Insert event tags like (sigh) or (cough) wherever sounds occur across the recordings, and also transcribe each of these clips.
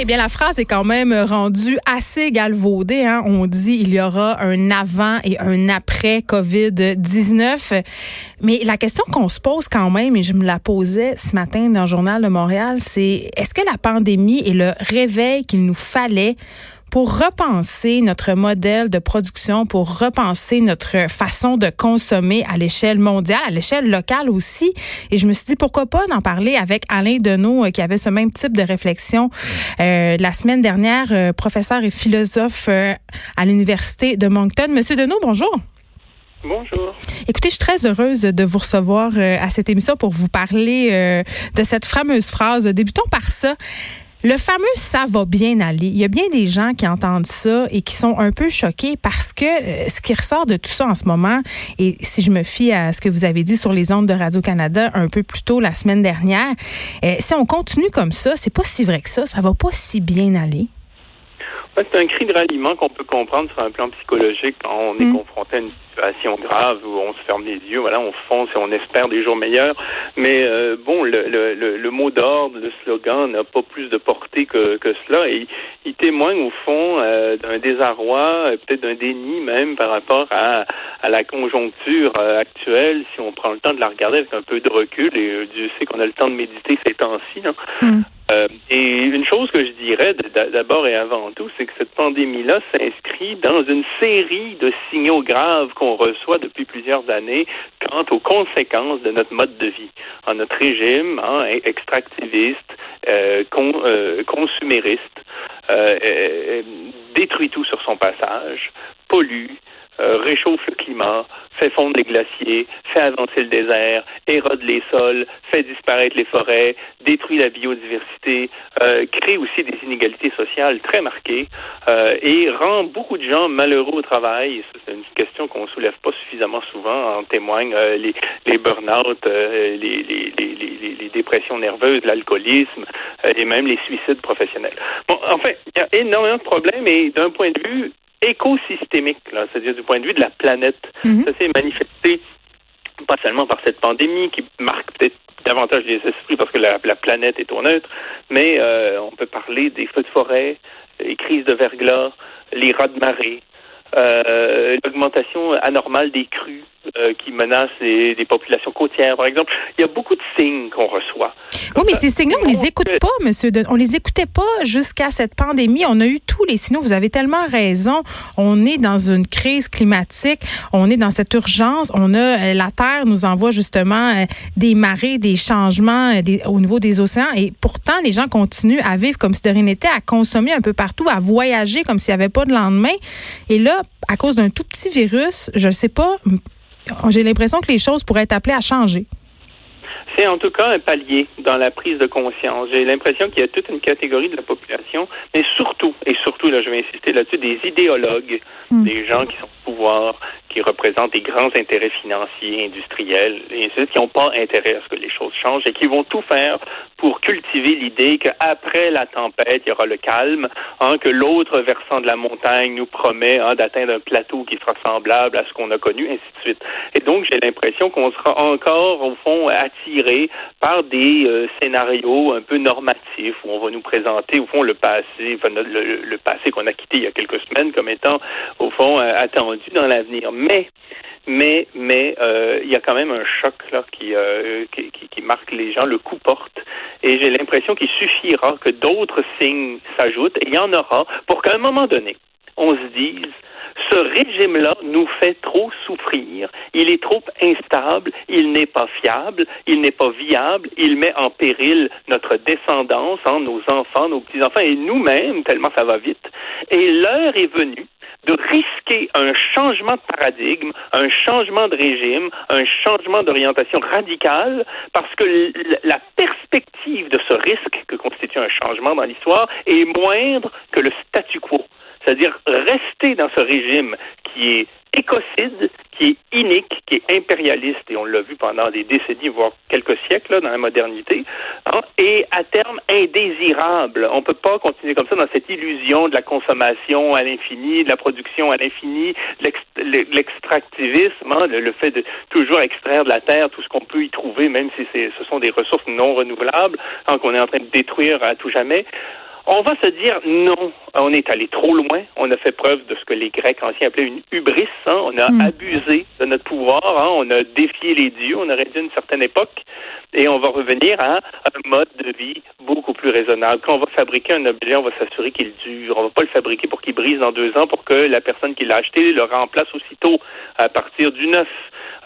Eh bien, la phrase est quand même rendue assez galvaudée. Hein? On dit il y aura un avant et un après COVID-19. Mais la question qu'on se pose quand même, et je me la posais ce matin dans le journal de Montréal, c'est est-ce que la pandémie est le réveil qu'il nous fallait pour repenser notre modèle de production, pour repenser notre façon de consommer à l'échelle mondiale, à l'échelle locale aussi. Et je me suis dit, pourquoi pas d'en parler avec Alain Deneau, euh, qui avait ce même type de réflexion euh, la semaine dernière, euh, professeur et philosophe à l'Université de Moncton. Monsieur Deneau, bonjour. Bonjour. Écoutez, je suis très heureuse de vous recevoir à cette émission pour vous parler de cette fameuse phrase. Débutons par ça. Le fameux ça va bien aller. Il y a bien des gens qui entendent ça et qui sont un peu choqués parce que euh, ce qui ressort de tout ça en ce moment, et si je me fie à ce que vous avez dit sur les ondes de Radio-Canada un peu plus tôt la semaine dernière, euh, si on continue comme ça, c'est pas si vrai que ça, ça va pas si bien aller. C'est un cri de ralliement qu'on peut comprendre sur un plan psychologique quand on est mm. confronté à une situation grave où on se ferme les yeux, voilà, on fonce et on espère des jours meilleurs. Mais euh, bon, le, le, le, mot d'ordre, le slogan n'a pas plus de portée que, que cela et il témoigne au fond euh, d'un désarroi, euh, peut-être d'un déni même par rapport à, à la conjoncture actuelle, si on prend le temps de la regarder avec un peu de recul, et Dieu sait qu'on a le temps de méditer ces temps-ci. Hein. Euh, et une chose que je dirais d'abord et avant tout, c'est que cette pandémie-là s'inscrit dans une série de signaux graves qu'on reçoit depuis plusieurs années quant aux conséquences de notre mode de vie, en notre régime hein, extractiviste, euh, euh consumériste, détruit tout sur son passage, pollue, réchauffe le climat, fait fondre les glaciers, fait avancer le désert, érode les sols, fait disparaître les forêts, détruit la biodiversité, euh, crée aussi des inégalités sociales très marquées euh, et rend beaucoup de gens malheureux au travail. C'est une question qu'on soulève pas suffisamment souvent. En témoignent euh, les, les burn-out, les, les, les, les, dépressions nerveuses, l'alcoolisme et même les suicides professionnels. Bon, en fait, il y a énormément de problèmes et d'un point de vue écosystémique, c'est-à-dire du point de vue de la planète. Mhm. Ça s'est manifesté pas seulement par cette pandémie qui marque peut-être davantage les esprits parce que la, planète est au neutre, mais euh, on peut parler des feux de forêt, les crises de verglas, les rats de marée, euh, l'augmentation anormale des crues euh, qui menacent les, populations côtières, par exemple. Il y a beaucoup de signes qu'on reçoit. Oui, mais ces signes-là, on les écoute pas, monsieur. On les écoutait pas jusqu'à cette pandémie. On a eu tous les signaux. Vous avez tellement raison. On est dans une crise climatique. On est dans cette urgence. On a euh, la Terre nous envoie justement euh, des marées, des changements au niveau des océans. Et pourtant, les gens continuent à vivre comme si de rien n'était, à consommer un peu partout, à voyager comme s'il n'y avait pas de lendemain. Et là, à cause d'un tout petit virus, je ne sais pas, j'ai l'impression que les choses pourraient être appelées à changer. C'est en tout cas un palier dans la prise de conscience. J'ai l'impression qu'il y a toute une catégorie de la population, mais surtout, et surtout, là, je vais insister là-dessus, des idéologues, hmm. des gens qui sont au pouvoir, qui représentent des grands intérêts financiers, industriels, et ainsi qui n'ont pas intérêt à ce que les choses changent et qui vont tout faire pour cultiver l'idée qu'après la tempête, il y aura le calme, hein, que l'autre versant de la montagne nous promet hein, d'atteindre un plateau qui sera semblable à ce qu'on a connu, ainsi de suite. Et donc, j'ai l'impression qu'on sera encore, au fond, attiré par des euh, scénarios un peu normatifs où on va nous présenter, au fond, le passé, le, passé qu'on a quitté il y a quelques semaines comme étant, au fond, euh, attendu dans l'avenir mais mais mais euh, il y a quand même un choc là euh, qui, qui, qui, marque les gens, le coup porte, et j'ai l'impression qu'il suffira que d'autres signes s'ajoutent, et il y en aura, pour qu'à un moment donné, on se dise ce régime-là nous fait trop souffrir, il est trop instable, il n'est pas fiable, il n'est pas viable, il met en péril notre descendance, hein, nos enfants, nos petits-enfants et nous-mêmes, tellement ça va vite. Et l'heure est venue de risquer un changement de paradigme, un changement de régime, un changement d'orientation radicale, parce que la perspective de ce risque que constitue un changement dans l'histoire est moindre que le statu quo. C'est-à-dire rester dans ce régime qui est écocide, qui est inique, qui est impérialiste, et on l'a vu pendant des décennies, voire quelques siècles dans la modernité, hein, et à terme indésirable. On ne peut pas continuer comme ça dans cette illusion de la consommation à l'infini, de la production à l'infini, l'extractivisme, hein, le, fait de toujours extraire de la terre tout ce qu'on peut y trouver, même si ce sont des ressources non renouvelables, hein, qu'on est en train de détruire à tout jamais On va se dire non, on est allé trop loin. On a fait preuve de ce que les Grecs anciens appelaient une hubris. Hein. On a hmm. abusé de notre pouvoir. Hein. On a défié les dieux. On aurait dit une certaine époque. Et on va revenir à un mode de vie beaucoup plus raisonnable. Quand on va fabriquer un objet, on va s'assurer qu'il dure. On va pas le fabriquer pour qu'il brise dans deux ans pour que la personne qui l'a acheté le remplace aussitôt à partir du neuf.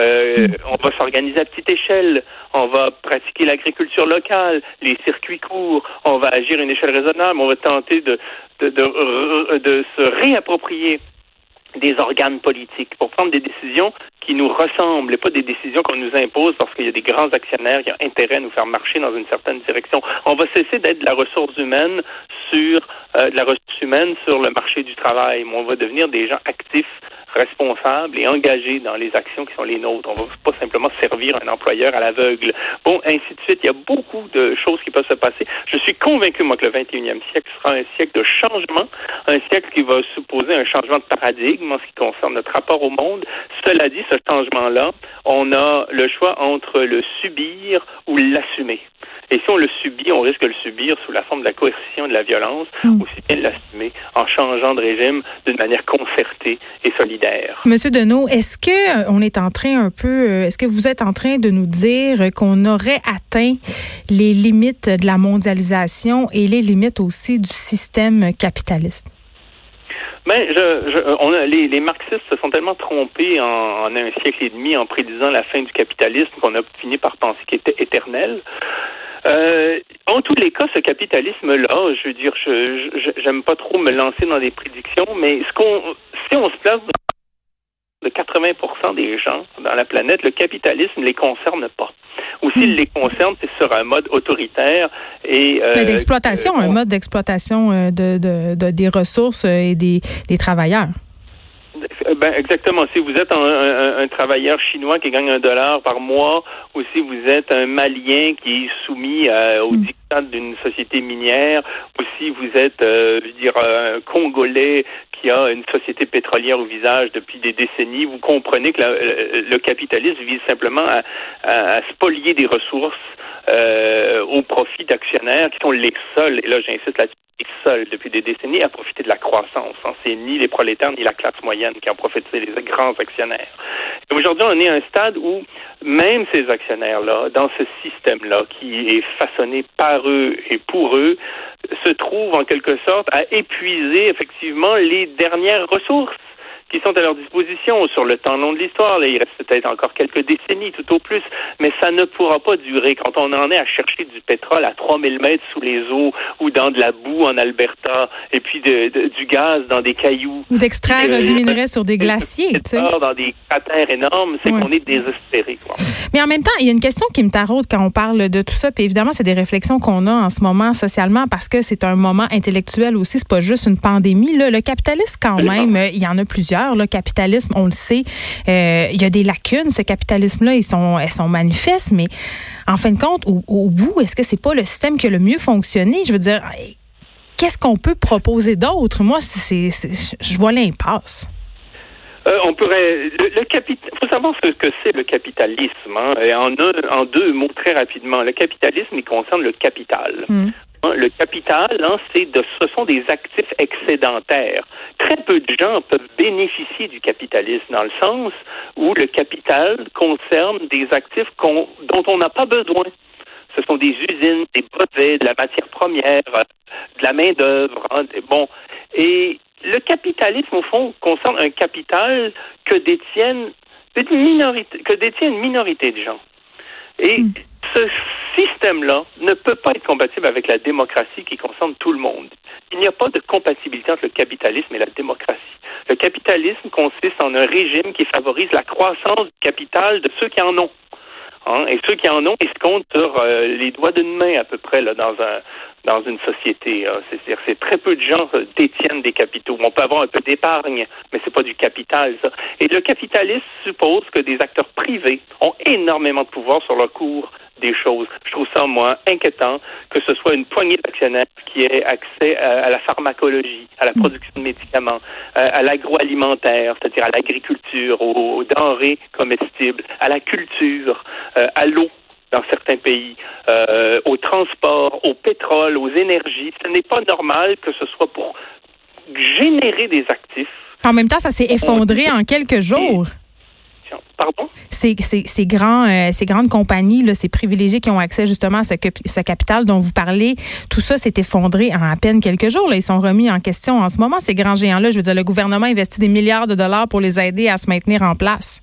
Euh, on va s'organiser à petite échelle. On va pratiquer l'agriculture locale, les circuits courts. On va agir à une échelle raisonnable. On va tenter de, de, de, se réapproprier des organes politiques pour prendre des décisions qui nous ressemblent et pas des décisions qu'on nous impose parce qu'il y a des grands actionnaires qui ont intérêt à nous faire marcher dans une certaine direction. On va cesser d'être de la ressource humaine sur euh, de la ressource humaine sur le marché du travail. On va devenir des gens actifs responsables et engagés dans les actions qui sont les nôtres. On ne va pas simplement servir un employeur à l'aveugle. Bon, ainsi de suite. Il y a beaucoup de choses qui peuvent se passer. Je suis convaincu, moi, que le 21e siècle sera un siècle de changement, un siècle qui va supposer un changement de paradigme en ce qui concerne notre rapport au monde. Cela dit, ce changement-là, on a le choix entre le subir ou l'assumer. Et si on le subit, on risque de le subir sous la forme de la coercition, de la violence, mm. aussi bien de l'assumer en changeant de régime d'une manière concertée et solidaire. Monsieur Deneau, est-ce que euh, on est en train un peu, euh, est-ce que vous êtes en train de nous dire qu'on aurait atteint les limites de la mondialisation et les limites aussi du système capitaliste? Ben, je, je, on a, les, les, marxistes se sont tellement trompés en, en, un siècle et demi en prédisant la fin du capitalisme qu'on a fini par penser qu'il était éternel. Euh, en tous les cas, ce capitalisme-là, je veux dire, je j'aime pas trop me lancer dans des prédictions, mais ce qu'on, si on se place de 80% des gens dans la planète, le capitalisme ne les concerne pas. Ou s'il hmm. les concerne, c'est sur un mode autoritaire et euh, d'exploitation, un mode d'exploitation euh, de, de, de, des ressources et des, des travailleurs. Ben, exactement. Si vous êtes un, un, travailleur chinois qui gagne un dollar par mois, ou si vous êtes un Malien qui est soumis euh, au mm. dictat d'une société minière, ou si vous êtes, euh, je veux dire, un Congolais qui a une société pétrolière au visage depuis des décennies, vous comprenez que le capitalisme vise simplement à, à, spolier des ressources euh, au profit d'actionnaires qui sont les seuls, et là j'insiste là-dessus, seul depuis des décennies à profiter de la croissance. Hein. C'est ni les prolétaires ni la classe moyenne qui en profitent, c'est les grands actionnaires. Aujourd'hui, on est à un stade où même ces actionnaires-là, dans ce système-là qui est façonné par eux et pour eux, se trouvent en quelque sorte à épuiser effectivement les dernières ressources qui sont à leur disposition sur le temps long de l'histoire. Il reste peut-être encore quelques décennies tout au plus, mais ça ne pourra pas durer. Quand on en est à chercher du pétrole à 3000 mètres sous les eaux ou dans de la boue en Alberta et puis de, du gaz dans des cailloux. Ou d'extraire du minerai sur des glaciers. Dans des cratères énormes, c'est qu'on est désespéré. Quoi. Mais en même temps, il y a une question qui me taraude quand on parle de tout ça. Puis évidemment, c'est des réflexions qu'on a en ce moment socialement parce que c'est un moment intellectuel aussi. C'est pas juste une pandémie. Là. Le capitalisme, quand même, il y en a plusieurs le capitalisme, on le sait, euh, il y a des lacunes. Ce capitalisme-là, ils sont, elles sont manifestes, mais en fin de compte, au, bout, est-ce que c'est pas le système qui a le mieux fonctionné? Je veux dire, qu'est-ce qu'on peut proposer d'autre? Moi, c'est, je vois l'impasse. Euh, on pourrait. Le, capital. faut savoir ce que c'est le capitalisme. Hein, et en, en deux mots très rapidement. Le capitalisme, il concerne le capital. Hmm. Le capital, hein, c'est de, ce sont des actifs excédentaires. Très peu de gens peuvent bénéficier du capitalisme dans le sens où le capital concerne des actifs dont on n'a pas besoin. Ce sont des usines, des brevets, de la matière première, de la main d'œuvre. Hein, bon, et le capitalisme, au fond, concerne un capital que détiennent que détient une minorité de gens. Et hmm. ce système-là ne peut pas être compatible avec la démocratie qui concerne tout le monde. Il n'y a pas de compatibilité entre le capitalisme et la démocratie. Le capitalisme consiste en un régime qui favorise la croissance du capital de ceux qui en ont. Hein? Et ceux qui en ont, ils se comptent sur euh, les doigts d'une main à peu près là, dans un dans une société. Hein. C'est-à-dire c'est très peu de gens euh, détiennent des capitaux. On peut avoir un peu d'épargne, mais c'est pas du capital, ça. Et le capitalisme suppose que des acteurs privés ont énormément de pouvoir sur le cours des choses. Je trouve ça, moi, inquiétant que ce soit une poignée d'actionnaires qui aient accès à, la pharmacologie, à la mm. production de médicaments, euh, à, l'agroalimentaire, c'est-à-dire à l'agriculture, aux, denrées comestibles, à la culture, euh, à l'eau dans certains pays, euh, au transport, au pétrole, aux énergies. Ce n'est pas normal que ce soit pour générer des actifs. En même temps, ça s'est effondré en quelques jours. Pardon? Ces, ces, ces, grands, euh, ces grandes compagnies, là, ces privilégiés qui ont accès justement à ce, ce capital dont vous parlez, tout ça s'est effondré en à peine quelques jours. Là. Ils sont remis en question en ce moment, ces grands géants-là. Je veux dire, le gouvernement investit des milliards de dollars pour les aider à se maintenir en place.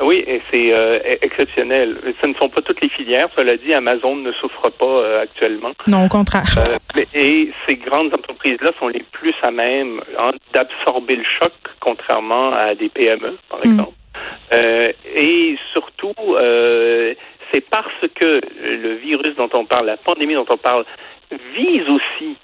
Oui, et c'est euh, exceptionnel. Ce ne sont pas toutes les filières. Cela dit, Amazon ne souffre pas euh, actuellement. Non, au contraire. Euh, et ces grandes entreprises-là sont les plus à même hein, d'absorber le choc, contrairement à des PME, par mm. Exemple. et surtout, c'est parce que le virus dont on parle, la pandémie dont on parle, vise aussi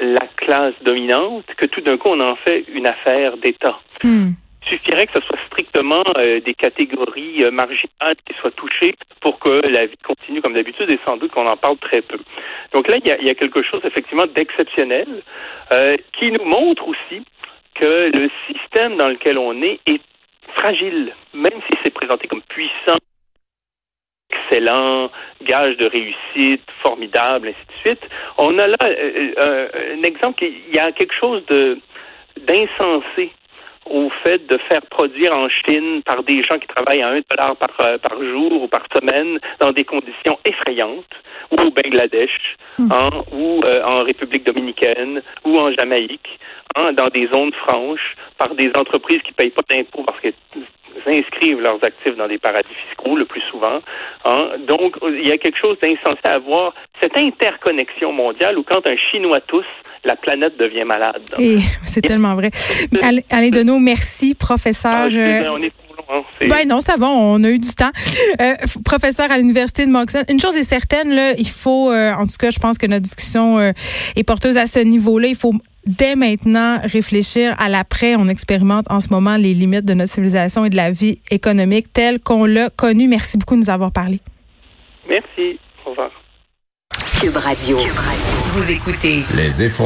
la classe dominante que tout d'un coup, on en fait une affaire d'État. Mm suffirait que ce soit strictement euh, des catégories euh, marginales qui soient touchées pour que la vie continue comme d'habitude et sans doute qu'on en parle très peu. Donc là, il y a, quelque chose effectivement d'exceptionnel euh, qui nous montre aussi que le système dans lequel on est est fragile, même si c'est présenté comme puissant, excellent, gage de réussite, formidable, ainsi de suite. On a là un exemple, il y a quelque chose d'insensé au fait de faire produire en Chine par des gens qui travaillent à un dollar par, euh, par jour ou par semaine dans des conditions effrayantes, ou au Bangladesh, hmm. hein, ou euh, en République dominicaine, ou en Jamaïque, hein, dans des zones franches, par des entreprises qui ne payent pas d'impôts parce qu'elles inscrivent leurs actifs dans des paradis fiscaux le plus souvent. Hein. Donc, il y a quelque chose d'insensé à voir, cette interconnexion mondiale où quand un Chinois tousse, la planète devient malade. Et c'est tellement vrai. (laughs) Alain Deneau, merci, professeur. Ah, on est hein, ben non, ça va, on a eu du temps. Euh, professeur à l'université de Moxon, une chose est certaine, là, il faut, euh, en tout cas, je pense que notre discussion euh, est porteuse à ce niveau-là. Il faut dès maintenant réfléchir à l'après. On expérimente en ce moment les limites de notre civilisation et de la vie économique telle qu'on l'a connue. Merci beaucoup de nous avoir parlé. Merci. Au revoir. Cube Radio. Vous écoutez les